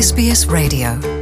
SBS Radio.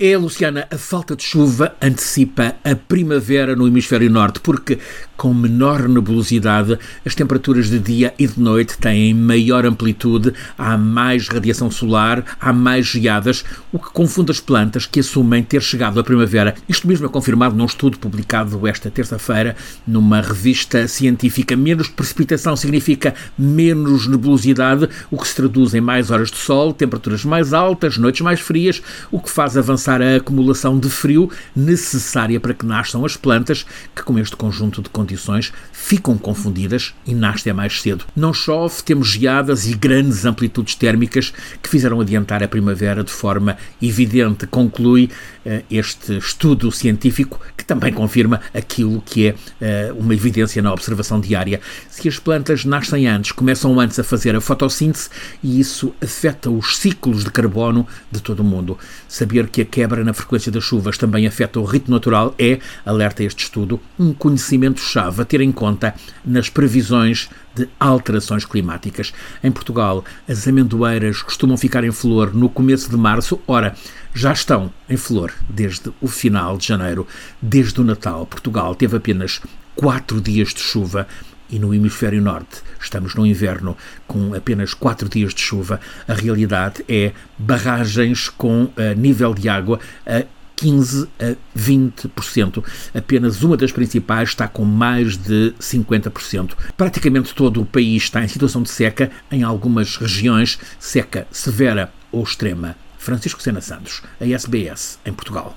É, Luciana, a falta de chuva antecipa a primavera no hemisfério norte, porque com menor nebulosidade as temperaturas de dia e de noite têm maior amplitude, há mais radiação solar, há mais geadas, o que confunde as plantas que assumem ter chegado a primavera. Isto mesmo é confirmado num estudo publicado esta terça-feira numa revista científica. Menos precipitação significa menos nebulosidade, o que se traduz em mais horas de sol, temperaturas mais altas, noites mais frias, o que faz avançar a acumulação de frio necessária para que nasçam as plantas, que com este conjunto de condições ficam confundidas e nascem mais cedo. Não chove, temos geadas e grandes amplitudes térmicas que fizeram adiantar a primavera de forma evidente, conclui uh, este estudo científico que também confirma aquilo que é uh, uma evidência na observação diária. Se as plantas nascem antes, começam antes a fazer a fotossíntese e isso afeta os ciclos de carbono de todo o mundo. Saber que a quebra na frequência das chuvas também afeta o ritmo natural é, alerta este estudo, um conhecimento-chave a ter em conta nas previsões de alterações climáticas. Em Portugal, as amendoeiras costumam ficar em flor no começo de março, ora, já estão em flor desde o final de janeiro. Desde o Natal, Portugal teve apenas quatro dias de chuva e no hemisfério norte estamos no inverno com apenas quatro dias de chuva. A realidade é barragens com uh, nível de água a 15 a 20%. Apenas uma das principais está com mais de 50%. Praticamente todo o país está em situação de seca, em algumas regiões, seca severa ou extrema. Francisco Sena Santos, a SBS, em Portugal.